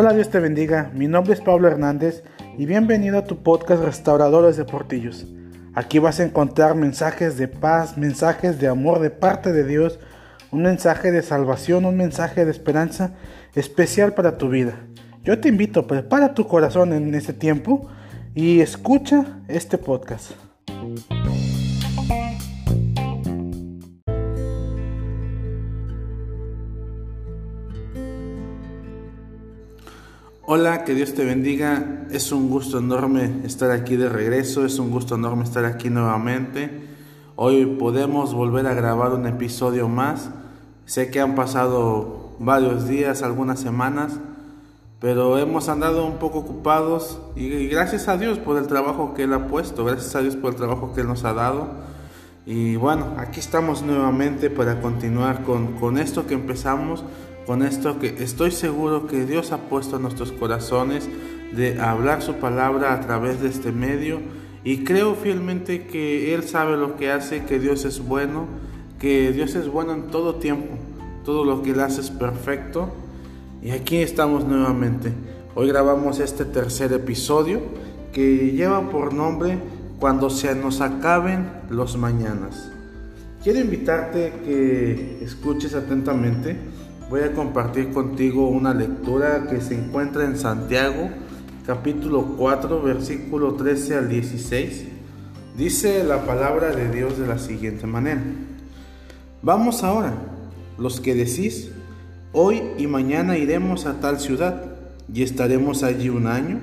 Hola, Dios te bendiga. Mi nombre es Pablo Hernández y bienvenido a tu podcast Restauradores de Portillos. Aquí vas a encontrar mensajes de paz, mensajes de amor de parte de Dios, un mensaje de salvación, un mensaje de esperanza especial para tu vida. Yo te invito, prepara tu corazón en este tiempo y escucha este podcast. Hola, que Dios te bendiga. Es un gusto enorme estar aquí de regreso, es un gusto enorme estar aquí nuevamente. Hoy podemos volver a grabar un episodio más. Sé que han pasado varios días, algunas semanas, pero hemos andado un poco ocupados y gracias a Dios por el trabajo que Él ha puesto, gracias a Dios por el trabajo que Él nos ha dado. Y bueno, aquí estamos nuevamente para continuar con, con esto que empezamos con esto que estoy seguro que Dios ha puesto en nuestros corazones de hablar su palabra a través de este medio y creo fielmente que Él sabe lo que hace, que Dios es bueno, que Dios es bueno en todo tiempo, todo lo que Él hace es perfecto y aquí estamos nuevamente. Hoy grabamos este tercer episodio que lleva por nombre Cuando se nos acaben los mañanas. Quiero invitarte que escuches atentamente voy a compartir contigo una lectura que se encuentra en Santiago, capítulo 4, versículo 13 al 16. Dice la palabra de Dios de la siguiente manera. Vamos ahora, los que decís, hoy y mañana iremos a tal ciudad y estaremos allí un año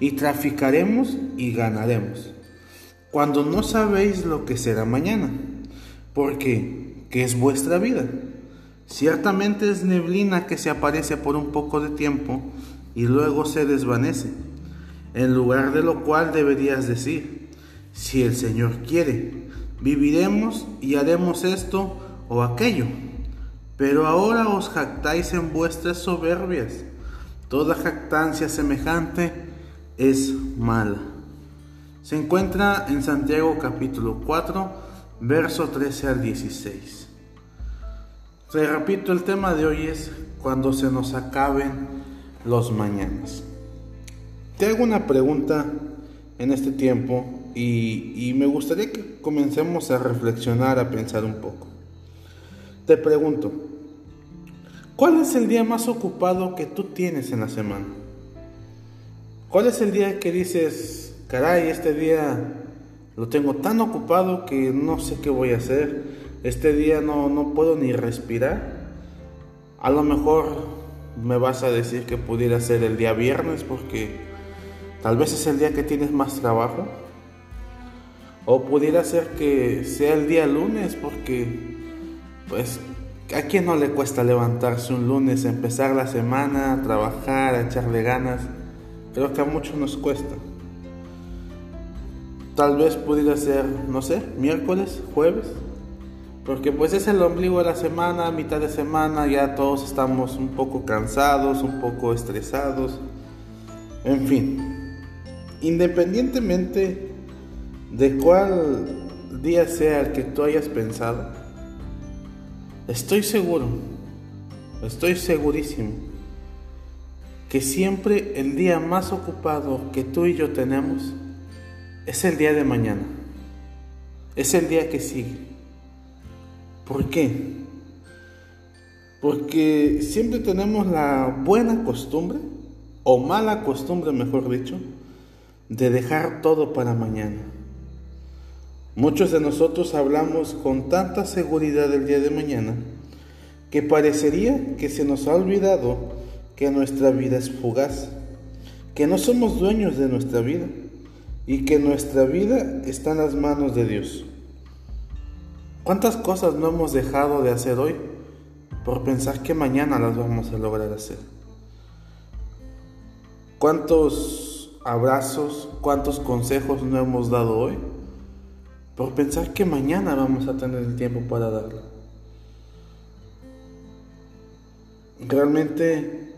y traficaremos y ganaremos, cuando no sabéis lo que será mañana, porque ¿qué es vuestra vida? Ciertamente es neblina que se aparece por un poco de tiempo y luego se desvanece, en lugar de lo cual deberías decir, si el Señor quiere, viviremos y haremos esto o aquello. Pero ahora os jactáis en vuestras soberbias. Toda jactancia semejante es mala. Se encuentra en Santiago capítulo 4, verso 13 al 16. Repito, el tema de hoy es cuando se nos acaben los mañanas. Te hago una pregunta en este tiempo y, me gustaría que comencemos a reflexionar, a pensar un poco. Te pregunto, ¿cuál es el día más ocupado que tú tienes en la semana? ¿Cuál es el día que dices, caray, este día lo tengo tan ocupado que no sé qué voy a hacer? Este día no, no puedo ni respirar. A lo mejor me vas a decir que pudiera ser el día viernes porque tal vez es el día que tienes más trabajo. O pudiera ser que sea el día lunes porque pues a quién no le cuesta levantarse un lunes, empezar la semana, trabajar, echarle ganas. Creo que a muchos nos cuesta. Tal vez pudiera ser, no sé, miércoles, jueves. Porque pues es el ombligo de la semana, mitad de semana, ya todos estamos un poco cansados, un poco estresados. En fin, independientemente de cuál día sea el que tú hayas pensado, estoy seguro, estoy segurísimo, que siempre el día más ocupado que tú y yo tenemos es el día de mañana, es el día que sigue. ¿Por qué? Porque siempre tenemos la buena costumbre, o mala costumbre mejor dicho, de dejar todo para mañana. Muchos de nosotros hablamos con tanta seguridad del día de mañana que parecería que se nos ha olvidado que nuestra vida es fugaz, que no somos dueños de nuestra vida y que nuestra vida está en las manos de Dios. ¿Cuántas cosas no hemos dejado de hacer hoy por pensar que mañana las vamos a lograr hacer? ¿Cuántos abrazos, cuántos consejos no hemos dado hoy por pensar que mañana vamos a tener el tiempo para darlo? Realmente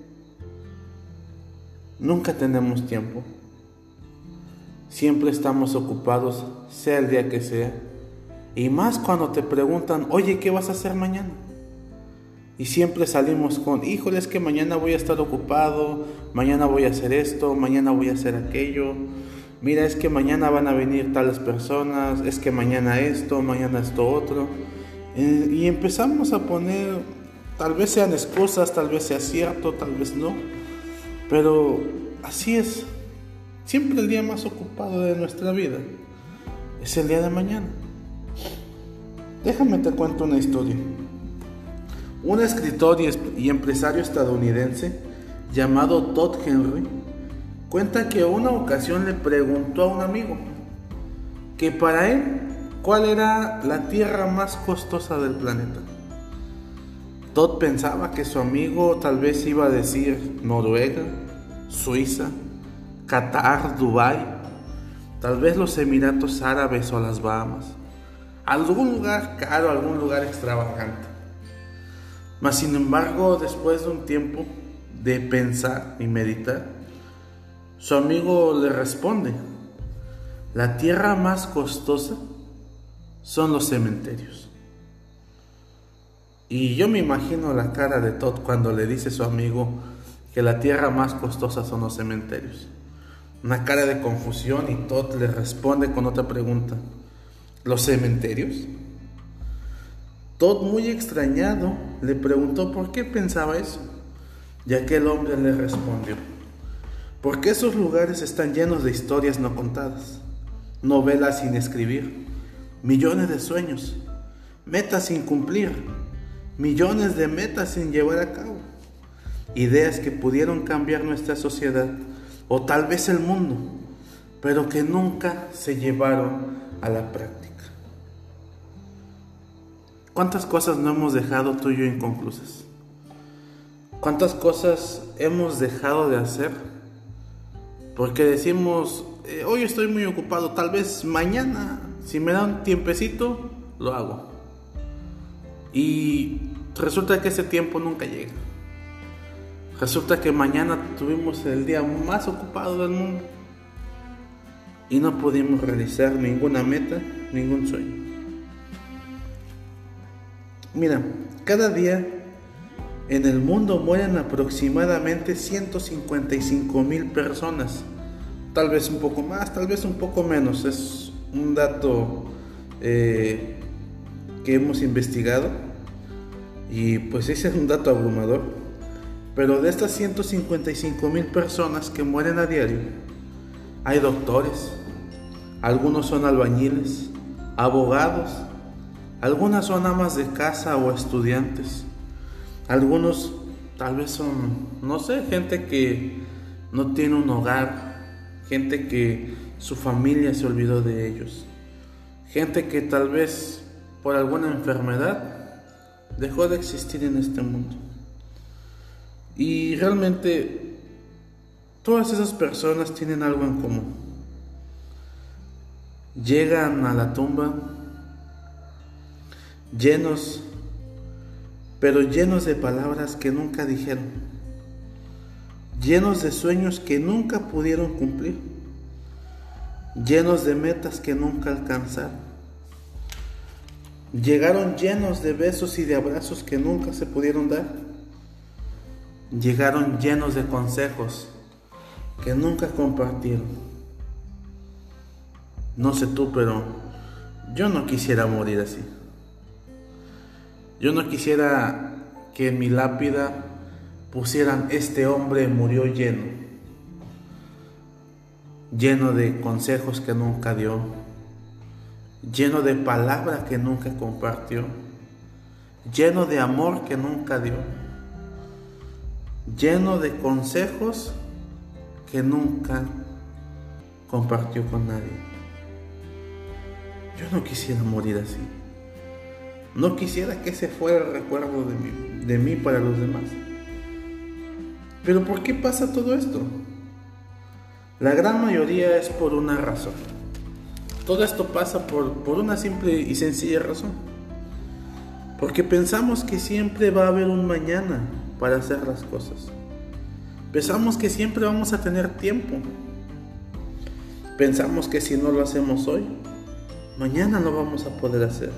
nunca tenemos tiempo. Siempre estamos ocupados, sea el día que sea y más cuando te preguntan, oye, ¿qué vas a hacer mañana? Y siempre salimos con, híjole, es que mañana voy a estar ocupado, mañana voy a hacer esto, mañana voy a hacer aquello. Mira, es que mañana van a venir tales personas, es que mañana esto, mañana esto otro. Eh, y empezamos a poner, tal vez sean excusas, tal vez sea cierto, tal vez no. Pero así es. Siempre el día más ocupado de nuestra vida es el día de mañana. Déjame te cuento una historia. Un escritor y empresario estadounidense llamado Todd Henry cuenta que una ocasión le preguntó a un amigo que para él cuál era la tierra más costosa del planeta. Todd pensaba que su amigo tal vez iba a decir Noruega, Suiza, Qatar, Dubái, tal vez los Emiratos Árabes o las Bahamas. Algún lugar caro, algún lugar extravagante. Mas sin embargo, después de un tiempo de pensar y meditar, su amigo le responde, la tierra más costosa son los cementerios. Y yo me imagino la cara de Todd cuando le dice a su amigo que la tierra más costosa son los cementerios. Una cara de confusión y Todd le responde con otra pregunta. ¿Los cementerios? Todd, muy extrañado, le preguntó por qué pensaba eso. Y aquel hombre le respondió, porque esos lugares están llenos de historias no contadas, novelas sin escribir, millones de sueños, metas sin cumplir, millones de metas sin llevar a cabo, ideas que pudieron cambiar nuestra sociedad o tal vez el mundo, pero que nunca se llevaron a la práctica. ¿Cuántas cosas no hemos dejado tú y yo inconclusas? ¿Cuántas cosas hemos dejado de hacer? Porque decimos, eh, hoy estoy muy ocupado, tal vez mañana, si me da un tiempecito, lo hago. Y resulta que ese tiempo nunca llega. Resulta que mañana tuvimos el día más ocupado del mundo y no pudimos realizar ninguna meta, ningún sueño. Mira, cada día en el mundo mueren aproximadamente 155 mil personas. Tal vez un poco más, tal vez un poco menos. Es un dato eh, que hemos investigado. Y pues ese es un dato abrumador. Pero de estas 155 mil personas que mueren a diario, hay doctores, algunos son albañiles, abogados, algunas son amas de casa o estudiantes. Algunos tal vez son, no sé, gente que no tiene un hogar, gente que su familia se olvidó de ellos, gente que tal vez por alguna enfermedad dejó de existir en este mundo. Y realmente todas esas personas tienen algo en común. Llegan a la tumba llenos, pero llenos de palabras que nunca dijeron, llenos de sueños que nunca pudieron cumplir, llenos de metas que nunca alcanzaron. Llegaron llenos de besos y de abrazos que nunca se pudieron dar. Llegaron llenos de consejos que nunca compartieron. No sé tú, pero yo no quisiera morir así. Yo no quisiera que en mi lápida pusieran este hombre murió lleno, lleno de consejos que nunca dio, lleno de palabras que nunca compartió, lleno de amor que nunca dio, lleno de consejos que nunca compartió con nadie. Yo no quisiera morir así. No quisiera que ese fuera el recuerdo de mí, de mí para los demás. Pero ¿por qué pasa todo esto? La gran mayoría es por una razón. Todo esto pasa por, por una simple y sencilla razón. Porque pensamos que siempre va a haber un mañana para hacer las cosas. Pensamos que siempre vamos a tener tiempo. Pensamos que si no lo hacemos hoy, mañana lo vamos a poder hacer.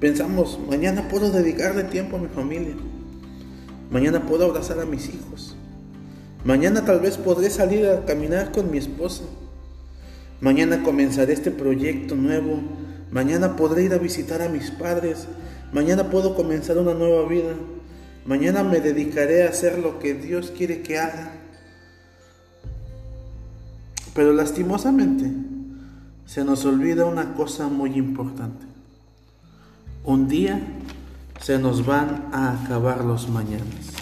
Pensamos, mañana puedo dedicarle tiempo a mi familia. Mañana puedo abrazar a mis hijos. Mañana tal vez podré salir a caminar con mi esposa. Mañana comenzaré este proyecto nuevo. Mañana podré ir a visitar a mis padres. Mañana puedo comenzar una nueva vida. Mañana me dedicaré a hacer lo que Dios quiere que haga. Pero lastimosamente se nos olvida una cosa muy importante. Un día se nos van a acabar los mañanas.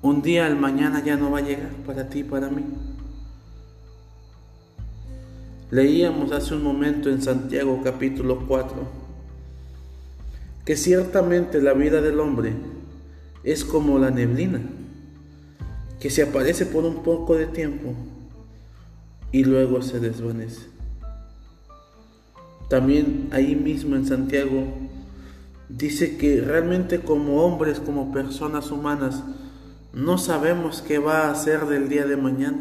Un día el mañana ya no va a llegar para ti y para mí. Leíamos hace un momento en Santiago capítulo 4 que ciertamente la vida del hombre es como la neblina, que se aparece por un poco de tiempo y luego se desvanece. También ahí mismo en Santiago dice que realmente como hombres, como personas humanas, no sabemos qué va a ser del día de mañana.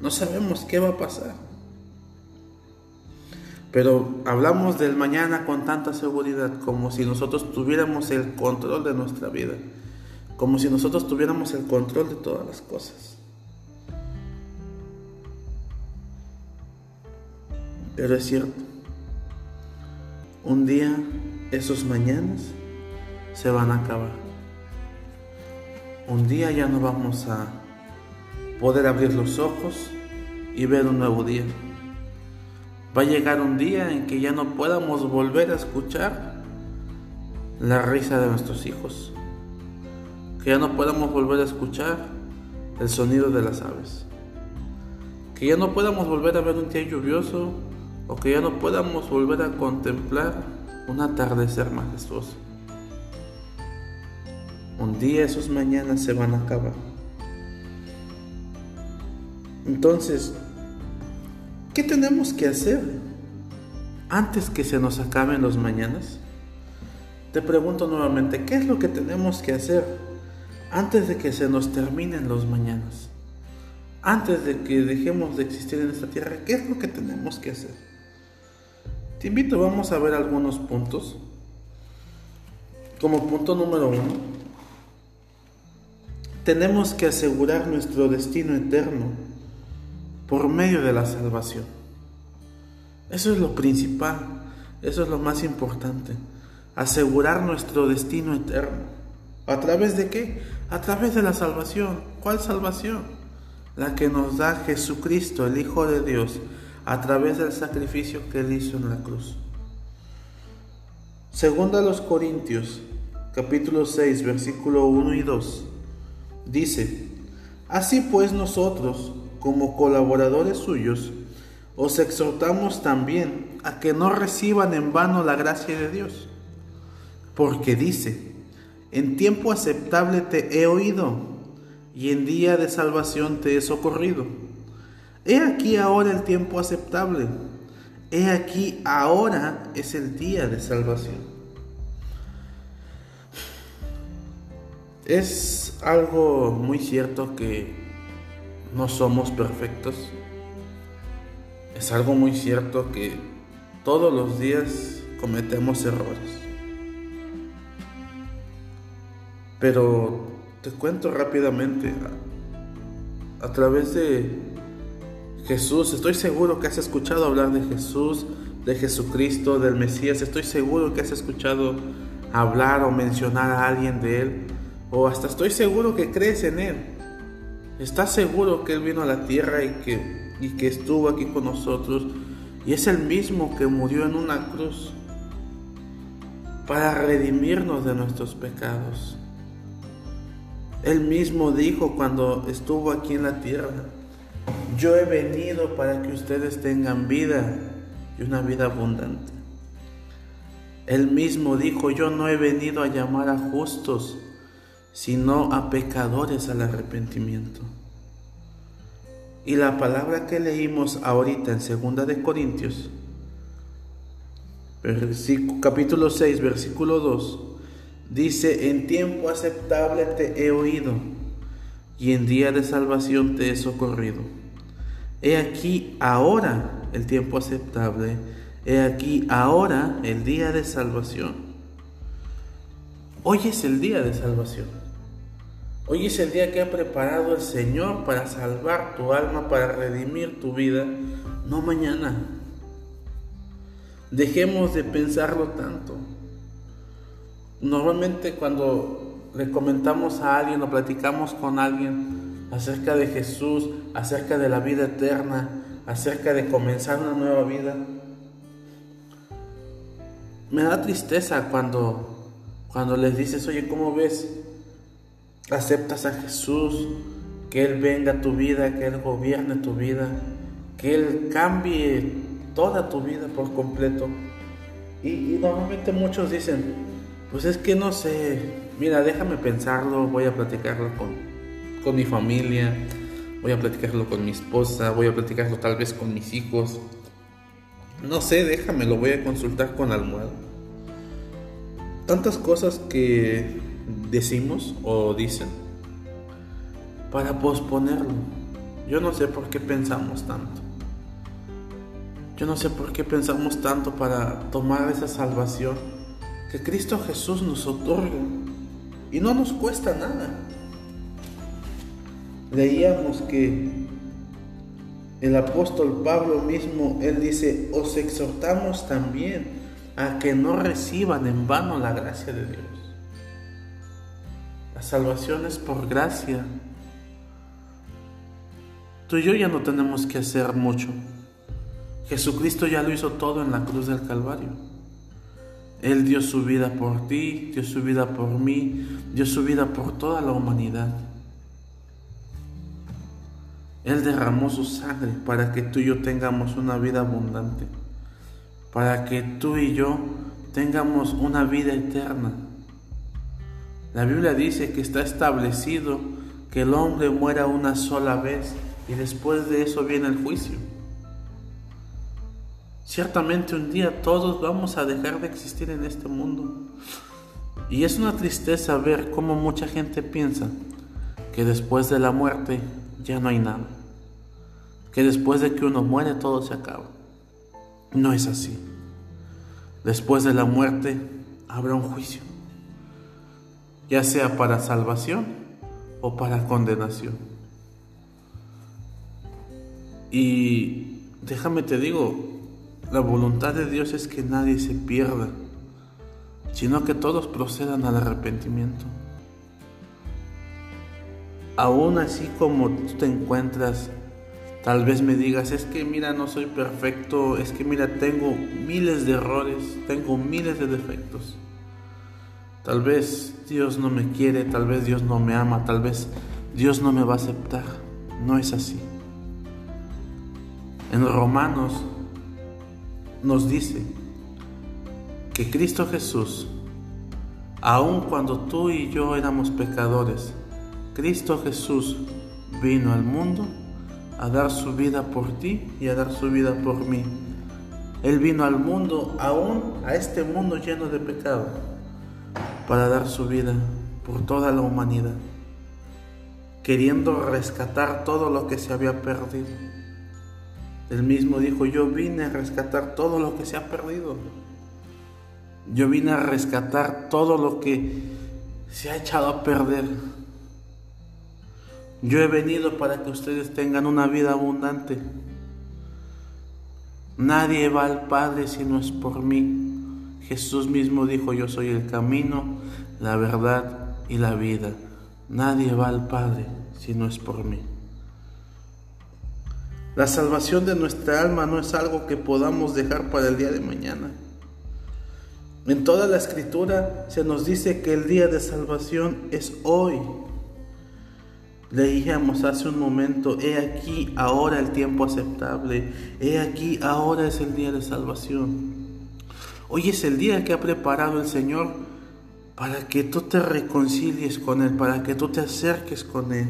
No sabemos qué va a pasar. Pero hablamos del mañana con tanta seguridad, como si nosotros tuviéramos el control de nuestra vida, como si nosotros tuviéramos el control de todas las cosas. Pero es cierto, un día esos mañanas se van a acabar. Un día ya no vamos a poder abrir los ojos y ver un nuevo día. Va a llegar un día en que ya no podamos volver a escuchar la risa de nuestros hijos. Que ya no podamos volver a escuchar el sonido de las aves. Que ya no podamos volver a ver un día lluvioso o que ya no podamos volver a contemplar un atardecer majestuoso. Un día esos mañanas se van a acabar. Entonces, ¿qué tenemos que hacer antes que se nos acaben los mañanas? Te pregunto nuevamente, ¿qué es lo que tenemos que hacer antes de que se nos terminen los mañanas? Antes de que dejemos de existir en esta tierra, ¿qué es lo que tenemos que hacer? Te invito, vamos a ver algunos puntos. Como punto número uno, tenemos que asegurar nuestro destino eterno por medio de la salvación. Eso es lo principal, eso es lo más importante. Asegurar nuestro destino eterno. ¿A través de qué? A través de la salvación. ¿Cuál salvación? La que nos da Jesucristo, el Hijo de Dios, a través del sacrificio que Él hizo en la cruz. Segunda a los Corintios, capítulo 6, versículo 1 y 2, dice, Así pues nosotros, como colaboradores suyos, os exhortamos también a que no reciban en vano la gracia de Dios, porque dice, en tiempo aceptable te he oído, y en día de salvación te he socorrido. He aquí ahora el tiempo aceptable, he aquí ahora es el día de salvación. Es algo muy cierto que no somos perfectos. Es algo muy cierto que todos los días cometemos errores. Pero te cuento rápidamente, a, través de Jesús, estoy seguro que has escuchado hablar de Jesús, de Jesucristo, del Mesías, estoy seguro que has escuchado hablar o mencionar a alguien de Él, o hasta estoy seguro que crees en Él. ¿Estás seguro que Él vino a la tierra y que, y que estuvo aquí con nosotros? Y es el mismo que murió en una cruz para redimirnos de nuestros pecados. Él mismo dijo cuando estuvo aquí en la tierra, yo he venido para que ustedes tengan vida y una vida abundante. Él mismo dijo, yo no he venido a llamar a justos, sino a pecadores al arrepentimiento. Y la palabra que leímos ahorita en segunda de Corintios, capítulo 6, versículo 2, dice, en tiempo aceptable te he oído, y en día de salvación te he socorrido. He aquí ahora el tiempo aceptable, He aquí ahora el día de salvación. Hoy es el día de salvación. Hoy es el día que ha preparado el Señor para salvar tu alma, para redimir tu vida, no mañana. Dejemos de pensarlo tanto. Normalmente cuando le comentamos a alguien o platicamos con alguien acerca de Jesús, acerca de la vida eterna, acerca de comenzar una nueva vida, me da tristeza cuando, cuando les dices, oye, ¿cómo ves? ¿Aceptas a Jesús? Que Él venga a tu vida, que Él gobierne tu vida, que Él cambie toda tu vida por completo. Y, normalmente muchos dicen, pues es que no sé, mira, déjame pensarlo, voy a platicarlo con, con mi familia, voy a platicarlo con mi esposa, voy a platicarlo tal vez con mis hijos. No sé, déjame, lo voy a consultar con almohada. Tantas cosas que decimos o dicen para posponerlo. Yo no sé por qué pensamos tanto. Yo no sé por qué pensamos tanto para tomar esa salvación que Cristo Jesús nos otorga y no nos cuesta nada. Leíamos que el apóstol Pablo mismo, él dice, os exhortamos también a que no reciban en vano la gracia de Dios. La salvación es por gracia. Tú y yo ya no tenemos que hacer mucho. Jesucristo ya lo hizo todo en la cruz del Calvario. Él dio su vida por ti, dio su vida por mí, dio su vida por toda la humanidad. Él derramó su sangre para que tú y yo tengamos una vida abundante, para que tú y yo tengamos una vida eterna. La Biblia dice que está establecido que el hombre muera una sola vez y después de eso viene el juicio. Ciertamente un día todos vamos a dejar de existir en este mundo. Y es una tristeza ver cómo mucha gente piensa que después de la muerte ya no hay nada. Que después de que uno muere todo se acaba. No es así. Después de la muerte habrá un juicio, ya sea para salvación o para condenación. Y déjame te digo, la voluntad de Dios es que nadie se pierda, sino que todos procedan al arrepentimiento aún así como tú te encuentras, tal vez me digas, es que mira, no soy perfecto, es que mira, tengo miles de errores, tengo miles de defectos. Tal vez Dios no me quiere, tal vez Dios no me ama, tal vez Dios no me va a aceptar. No es así. En Romanos nos dice que Cristo Jesús, aun cuando tú y yo éramos pecadores, Cristo Jesús vino al mundo a dar su vida por ti y a dar su vida por mí. Él vino al mundo, aún a este mundo lleno de pecado, para dar su vida por toda la humanidad, queriendo rescatar todo lo que se había perdido. Él mismo dijo, yo vine a rescatar todo lo que se ha perdido. Yo vine a rescatar todo lo que se ha echado a perder yo he venido para que ustedes tengan una vida abundante. Nadie va al Padre si no es por mí. Jesús mismo dijo, yo soy el camino, la verdad y la vida. Nadie va al Padre si no es por mí. La salvación de nuestra alma no es algo que podamos dejar para el día de mañana. En toda la escritura se nos dice que el día de salvación es hoy. Leíamos hace un momento, he aquí ahora el tiempo aceptable, he aquí ahora es el día de salvación. Hoy es el día que ha preparado el Señor para que tú te reconcilies con Él, para que tú te acerques con Él.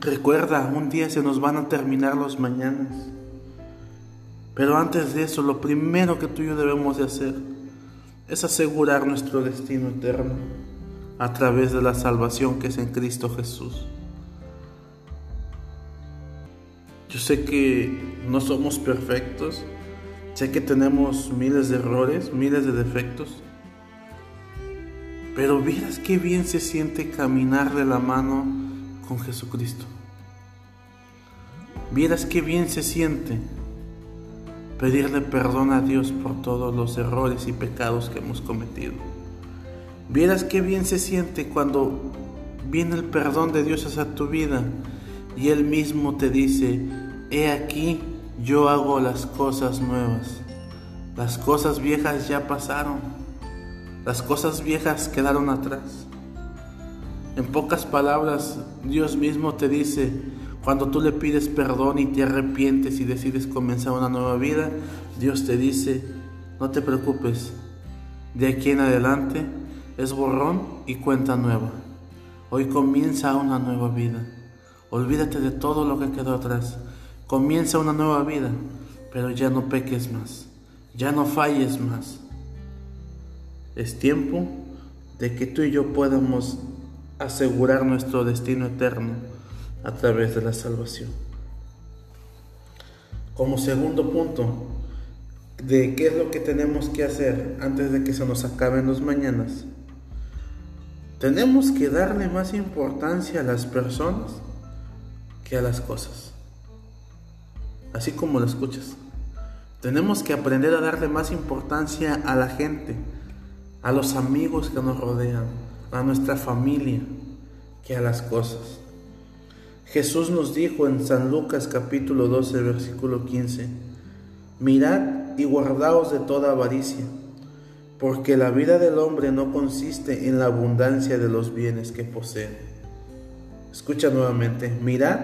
Recuerda, un día se nos van a terminar los mañanas. Pero antes de eso, lo primero que tú y yo debemos de hacer es asegurar nuestro destino eterno a través de la salvación que es en Cristo Jesús. Yo sé que no somos perfectos, sé que tenemos miles de errores, miles de defectos, pero vieras qué bien se siente caminar de la mano con Jesucristo. Vieras qué bien se siente pedirle perdón a Dios por todos los errores y pecados que hemos cometido. Vieras qué bien se siente cuando viene el perdón de Dios hacia tu vida y Él mismo te dice, he aquí, yo hago las cosas nuevas. Las cosas viejas ya pasaron. Las cosas viejas quedaron atrás. En pocas palabras, Dios mismo te dice, cuando tú le pides perdón y te arrepientes y decides comenzar una nueva vida, Dios te dice, no te preocupes, de aquí en adelante es borrón y cuenta nueva. Hoy comienza una nueva vida. Olvídate de todo lo que quedó atrás. Comienza una nueva vida, pero ya no peques más, ya no falles más. Es tiempo de que tú y yo podamos asegurar nuestro destino eterno a través de la salvación. Como segundo punto de qué es lo que tenemos que hacer antes de que se nos acaben los mañanas, tenemos que darle más importancia a las personas que a las cosas. Así como lo escuchas. Tenemos que aprender a darle más importancia a la gente, a los amigos que nos rodean, a nuestra familia, que a las cosas. Jesús nos dijo en San Lucas capítulo 12, versículo 15, mirad y guardaos de toda avaricia, porque la vida del hombre no consiste en la abundancia de los bienes que posee. Escucha nuevamente, mirad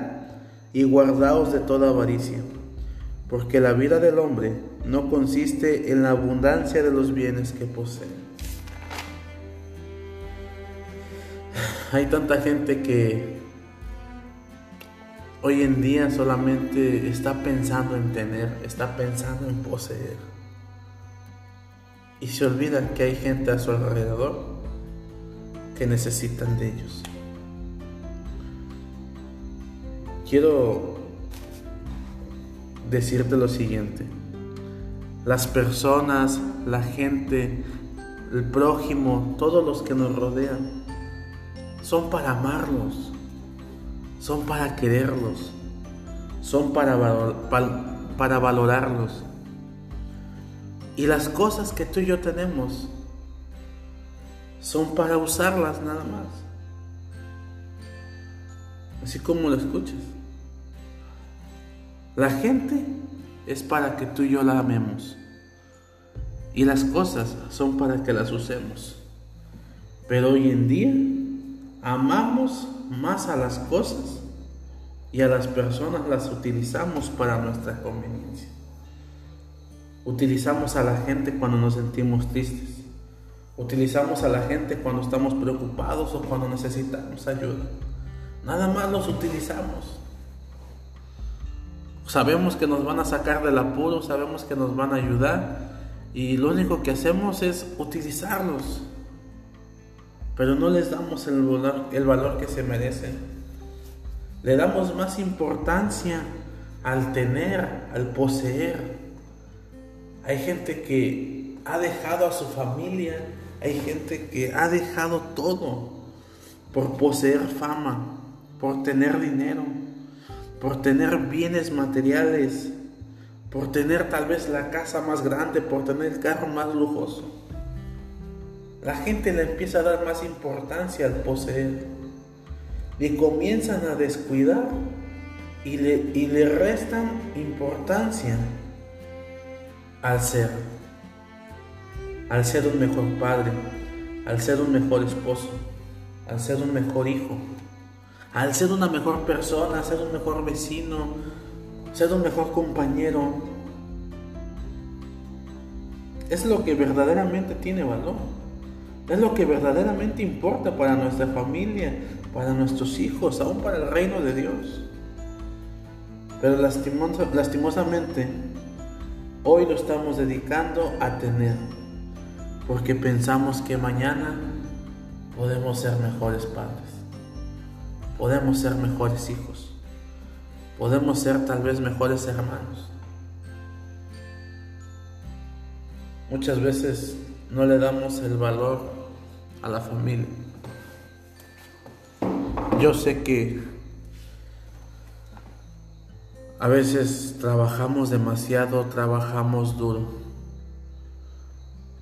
y guardaos de toda avaricia, porque la vida del hombre no consiste en la abundancia de los bienes que posee. Hay tanta gente que hoy en día solamente está pensando en tener, está pensando en poseer. Y se olvidan que hay gente a su alrededor que necesitan de ellos. Quiero decirte lo siguiente. Las personas, la gente, el prójimo, todos los que nos rodean, son para amarlos son para quererlos, son para, para valorarlos. Y las cosas que tú y yo tenemos son para usarlas nada más. Así como lo escuchas. La gente es para que tú y yo la amemos. Y las cosas son para que las usemos. Pero hoy en día amamos más a las cosas y a las personas las utilizamos para nuestra conveniencia. Utilizamos a la gente cuando nos sentimos tristes. Utilizamos a la gente cuando estamos preocupados o cuando necesitamos ayuda. Nada más los utilizamos. Sabemos que nos van a sacar del apuro, sabemos que nos van a ayudar y lo único que hacemos es utilizarlos pero no les damos el valor, el valor que se merecen. Le damos más importancia al tener, al poseer. Hay gente que ha dejado a su familia, hay gente que ha dejado todo por poseer fama, por tener dinero, por tener bienes materiales, por tener tal vez la casa más grande, por tener el carro más lujoso. La gente le empieza a dar más importancia al poseer y comienzan a descuidar y le, y le restan importancia al ser, al ser un mejor padre, al ser un mejor esposo, al ser un mejor hijo, al ser una mejor persona, al ser un mejor vecino, ser un mejor compañero. Es lo que verdaderamente tiene valor. Es lo que verdaderamente importa para nuestra familia, para nuestros hijos, aún para el reino de Dios. Pero lastimosamente, hoy lo estamos dedicando a tener, porque pensamos que mañana podemos ser mejores padres, podemos ser mejores hijos, podemos ser tal vez mejores hermanos. Muchas veces no le damos el valor a la familia. Yo sé que a veces trabajamos demasiado, trabajamos duro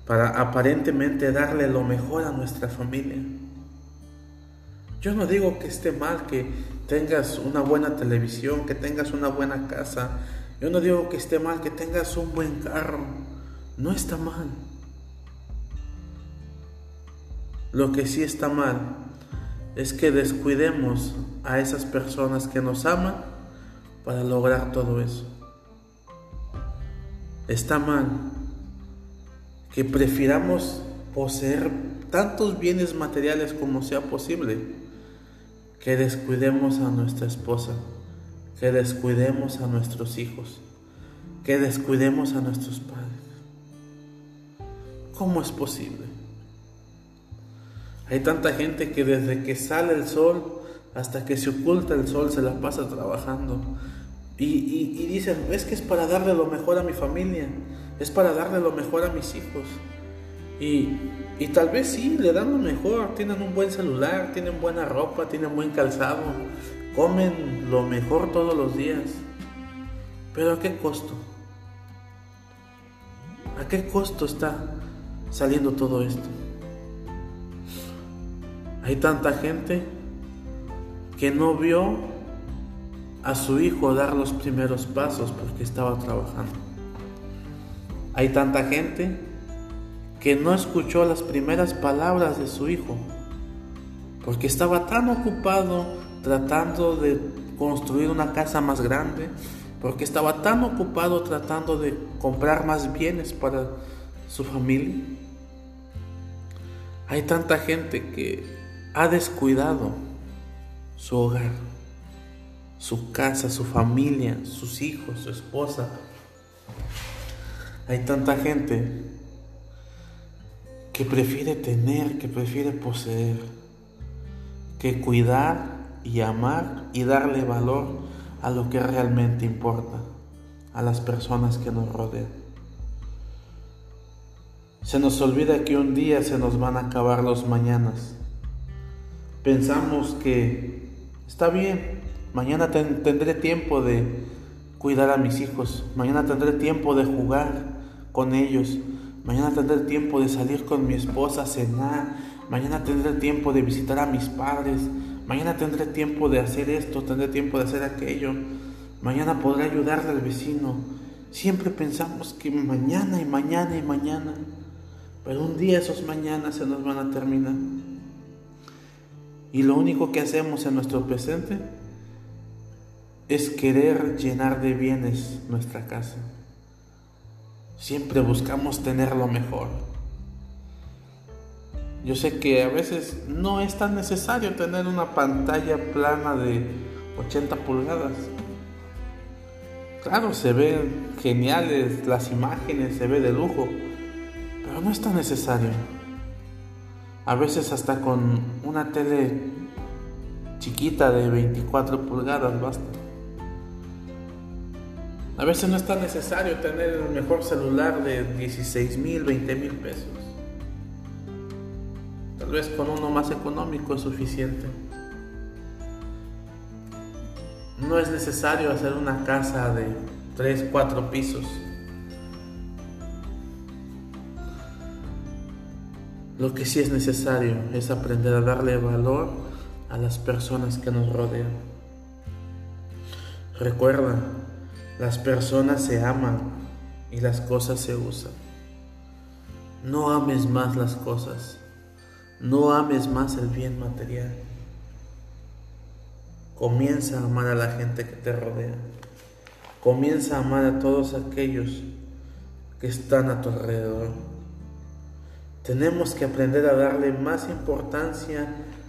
para aparentemente darle lo mejor a nuestra familia. Yo no digo que esté mal que tengas una buena televisión, que tengas una buena casa. Yo no digo que esté mal que tengas un buen carro. No está mal. Lo que sí está mal es que descuidemos a esas personas que nos aman para lograr todo eso. Está mal que prefiramos poseer tantos bienes materiales como sea posible que descuidemos a nuestra esposa, que descuidemos a nuestros hijos, que descuidemos a nuestros padres. ¿Cómo es posible? Hay tanta gente que desde que sale el sol hasta que se oculta el sol se la pasa trabajando. Y, dicen, es que es para darle lo mejor a mi familia, es para darle lo mejor a mis hijos. Y, tal vez sí, le dan lo mejor, tienen un buen celular, tienen buena ropa, tienen buen calzado, comen lo mejor todos los días. Pero ¿a qué costo? ¿A qué costo está saliendo todo esto? Hay tanta gente que no vio a su hijo dar los primeros pasos porque estaba trabajando. Hay tanta gente que no escuchó las primeras palabras de su hijo, porque estaba tan ocupado tratando de construir una casa más grande, porque estaba tan ocupado tratando de comprar más bienes para su familia. Hay tanta gente que ha descuidado su hogar, su casa, su familia, sus hijos, su esposa. Hay tanta gente que prefiere tener, que prefiere poseer, que cuidar y amar y darle valor a lo que realmente importa, a las personas que nos rodean. Se nos olvida que un día se nos van a acabar los mañanas. Pensamos que está bien, mañana tendré tiempo de cuidar a mis hijos, mañana tendré tiempo de jugar con ellos, Mañana tendré tiempo de salir con mi esposa a cenar. Mañana tendré tiempo de visitar a mis padres. Mañana tendré tiempo de hacer esto, tendré tiempo de hacer aquello. Mañana podré ayudarle al vecino. Siempre pensamos que mañana y mañana y mañana. Pero un día esos mañanas se nos van a terminar. Y lo único que hacemos en nuestro presente es querer llenar de bienes nuestra casa. Siempre buscamos tener lo mejor. Yo sé que a veces no es tan necesario tener una pantalla plana de 80 pulgadas. Claro, se ven geniales las imágenes, se ve de lujo, pero no es tan necesario. A veces hasta con una tele chiquita de 24 pulgadas basta. A veces no es tan necesario tener el mejor celular de 16 mil, 20 mil pesos. Tal vez con uno más económico es suficiente. No es necesario hacer una casa de 3, 4 pisos. Lo que sí es necesario es aprender a darle valor a las personas que nos rodean. Recuerda, las personas se aman y las cosas se usan. No ames más las cosas. No ames más el bien material. Comienza a amar a la gente que te rodea. Comienza a amar a todos aquellos que están a tu alrededor. Tenemos que aprender a darle más importancia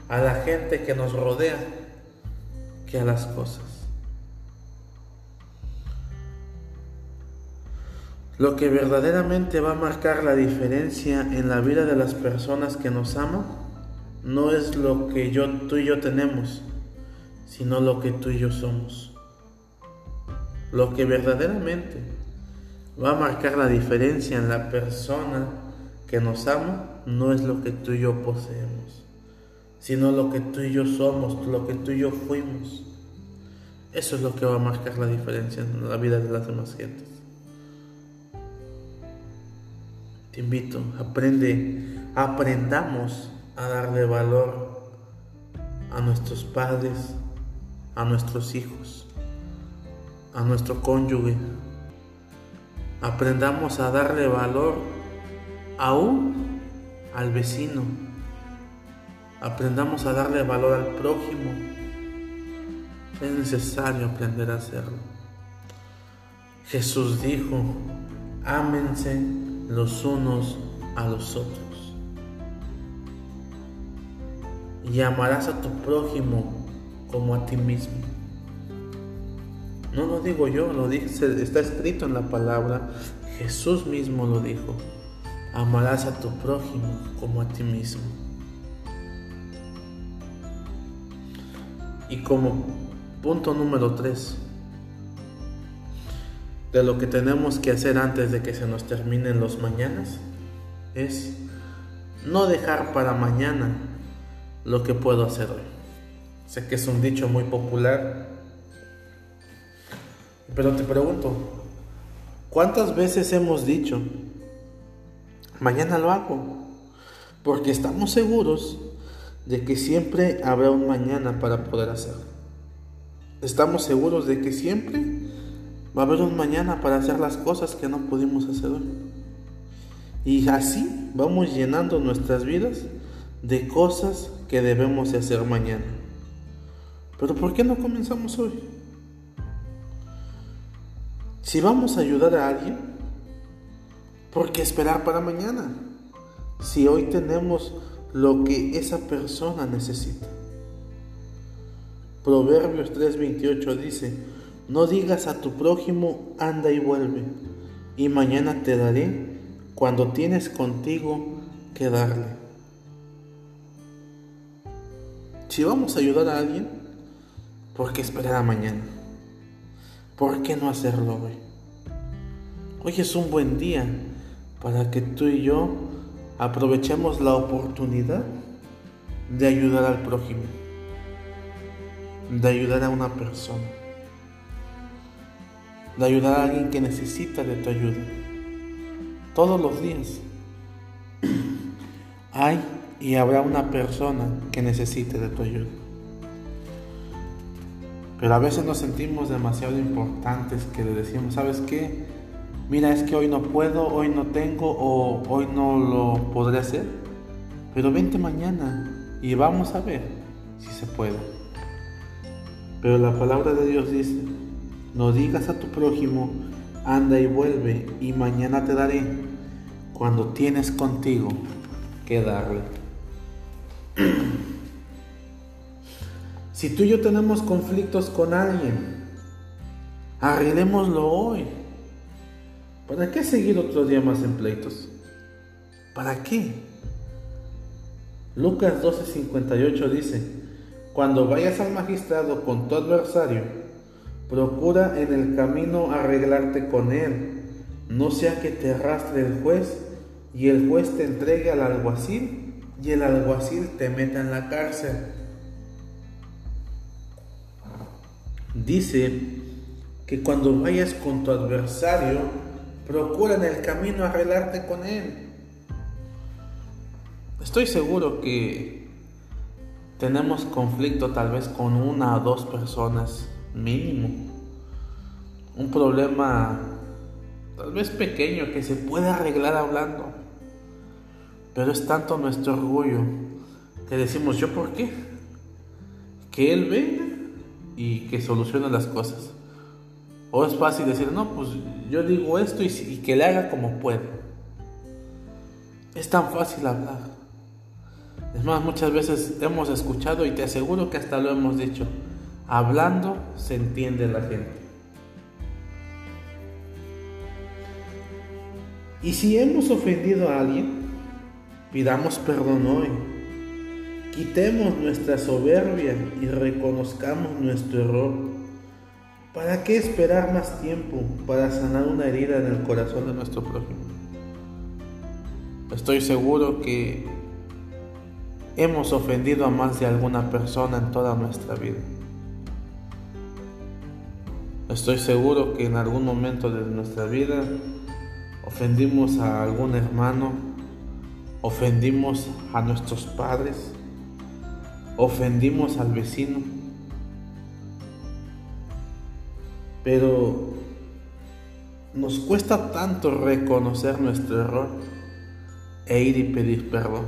a la gente que nos rodea que a las cosas. Lo que verdaderamente va a marcar la diferencia en la vida de las personas que nos aman no es lo que yo, tú y yo tenemos, sino lo que tú y yo somos. Lo que verdaderamente va a marcar la diferencia en la persona que nos ama no es lo que tú y yo poseemos, sino lo que tú y yo somos, lo que tú y yo fuimos. Eso es lo que va a marcar la diferencia en la vida de las demás gentes. Te invito, aprende, aprendamos a darle valor a nuestros padres, a nuestros hijos, a nuestro cónyuge. Aprendamos a darle valor aún al vecino. Aprendamos a darle valor al prójimo. Es necesario aprender a hacerlo. Jesús dijo, ámense los unos a los otros. Y amarás a tu prójimo como a ti mismo. No lo digo yo, lo dice, está escrito en la palabra. Jesús mismo lo dijo. Amarás a tu prójimo como a ti mismo. Y como punto número 3, de lo que tenemos que hacer antes de que se nos terminen los mañanas, es no dejar para mañana lo que puedo hacer hoy. Sé que es un dicho muy popular, pero te pregunto, ¿cuántas veces hemos dicho, mañana lo hago? Porque estamos seguros de que siempre habrá un mañana para poder hacerlo. Estamos seguros de que siempre va a haber un mañana para hacer las cosas que no pudimos hacer hoy. Y así vamos llenando nuestras vidas de cosas que debemos hacer mañana. Pero ¿por qué no comenzamos hoy? Si vamos a ayudar a alguien, ¿por qué esperar para mañana? Si hoy tenemos lo que esa persona necesita. Proverbios 3:28 dice, no digas a tu prójimo, anda y vuelve, y mañana te daré cuando tienes contigo que darle. Si vamos a ayudar a alguien, ¿Por qué esperar a mañana? ¿Por qué no hacerlo hoy? Hoy es un buen día para que tú y yo aprovechemos la oportunidad de ayudar al prójimo, de ayudar a una persona, de ayudar a alguien que necesita de tu ayuda. Todos los días hay y habrá una persona que necesite de tu ayuda. Pero a veces nos sentimos demasiado importantes que le decimos, ¿sabes qué? Mira, es que hoy no puedo, hoy no tengo o hoy no lo podré hacer. Pero vente mañana y vamos a ver si se puede. Pero la palabra de Dios dice, no digas a tu prójimo, anda y vuelve y mañana te daré cuando tienes contigo que darle. Si tú y yo tenemos conflictos con alguien, arreglémoslo hoy. ¿Para qué seguir otro día más en pleitos? ¿Para qué? Lucas 12:58 dice, cuando vayas al magistrado con tu adversario, procura en el camino arreglarte con él, no sea que te arrastre el juez y el juez te entregue al alguacil y el alguacil te meta en la cárcel. Dice que cuando vayas con tu adversario, procura en el camino arreglarte con él. Estoy seguro que tenemos conflicto tal vez con una o dos personas mínimo. Un problema tal vez pequeño que se puede arreglar hablando. Pero es tanto nuestro orgullo que decimos, ¿yo por qué? Que él venga y que solucione las cosas. O es fácil decir, no, pues yo digo esto y, que le haga como puede. Es tan fácil hablar. Es más, muchas veces hemos escuchado y te aseguro que hasta lo hemos dicho. Hablando se entiende la gente. Y si hemos ofendido a alguien, pidamos perdón hoy Quitemos nuestra soberbia y reconozcamos nuestro error. ¿Para qué esperar más tiempo para sanar una herida en el corazón de nuestro prójimo? Estoy seguro que hemos ofendido a más de alguna persona en toda nuestra vida. Estoy seguro que en algún momento de nuestra vida ofendimos a algún hermano, ofendimos a nuestros padres, ofendimos al vecino. Pero nos cuesta tanto reconocer nuestro error e ir y pedir perdón.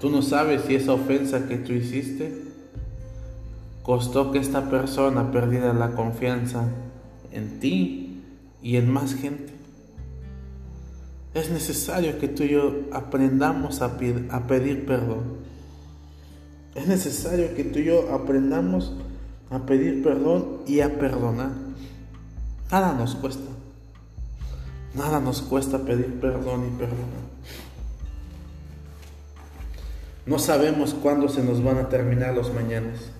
Tú no sabes si esa ofensa que tú hiciste costó que esta persona perdiera la confianza en ti y en más gente. Es necesario que tú y yo aprendamos a, pedir perdón. Es necesario que tú y yo aprendamos a pedir perdón y a perdonar. Nada nos cuesta. Nada nos cuesta pedir perdón y perdonar. No sabemos cuándo se nos van a terminar los mañanas.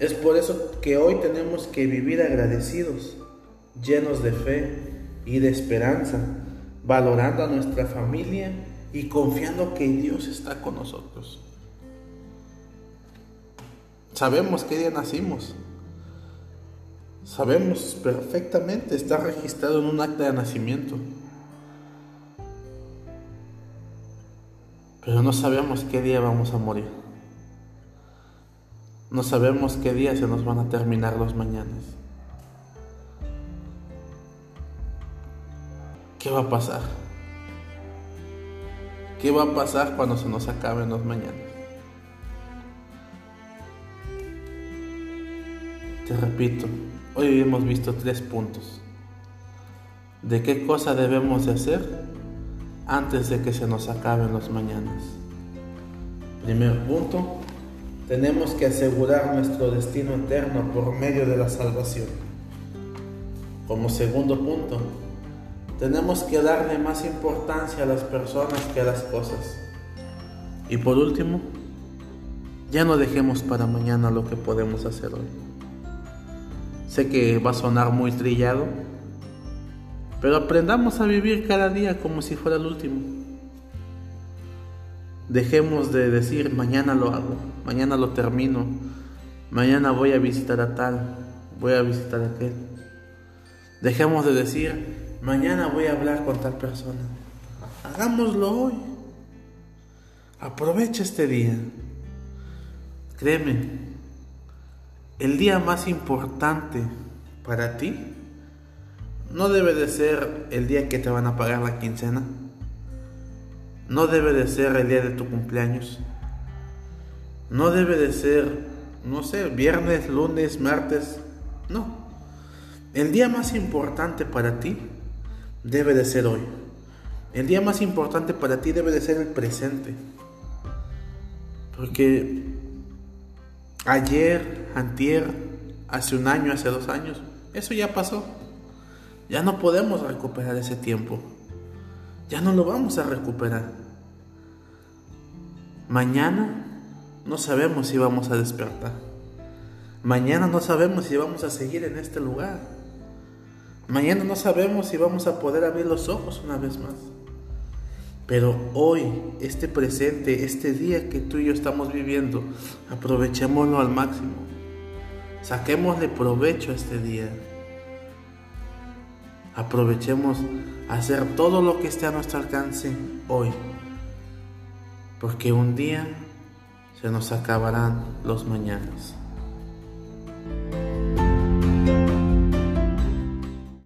Es por eso que hoy tenemos que vivir agradecidos, llenos de fe y de esperanza, valorando a nuestra familia y confiando que Dios está con nosotros. Sabemos qué día nacimos. Sabemos perfectamente, está registrado en un acta de nacimiento. Pero no sabemos qué día vamos a morir. No sabemos qué día se nos van a terminar los mañanas. ¿Qué va a pasar? ¿Qué va a pasar cuando se nos acaben los mañanas? Te repito, hoy hemos visto tres puntos. ¿De qué cosa debemos de hacer antes de que se nos acaben los mañanas? Primer punto, tenemos que asegurar nuestro destino eterno por medio de la salvación. Como segundo punto, tenemos que darle más importancia a las personas que a las cosas. Y por último, ya no dejemos para mañana lo que podemos hacer hoy. Sé que va a sonar muy trillado, pero aprendamos a vivir cada día como si fuera el último. Dejemos de decir mañana lo hago, mañana lo termino, mañana voy a visitar a tal, voy a visitar a aquel. Dejemos de decir mañana voy a hablar con tal persona. Hagámoslo hoy. Aprovecha este día. Créeme, el día más importante para ti no debe de ser el día que te van a pagar la quincena no debe de ser el día de tu cumpleaños. No debe de ser, no sé, viernes, lunes, martes. No. El día más importante para ti debe de ser hoy. El día más importante para ti debe de ser el presente. Porque ayer, antier, hace un año, hace dos años, eso ya pasó. Ya no podemos recuperar ese tiempo ya no lo vamos a recuperar. Mañana no sabemos si vamos a despertar. Mañana no sabemos si vamos a seguir en este lugar. Mañana no sabemos si vamos a poder abrir los ojos una vez más. Pero hoy, este presente, este día que tú y yo estamos viviendo, aprovechémoslo al máximo. Saquémosle provecho a este día. Aprovechemos hacer todo lo que esté a nuestro alcance hoy, porque un día se nos acabarán los mañanas.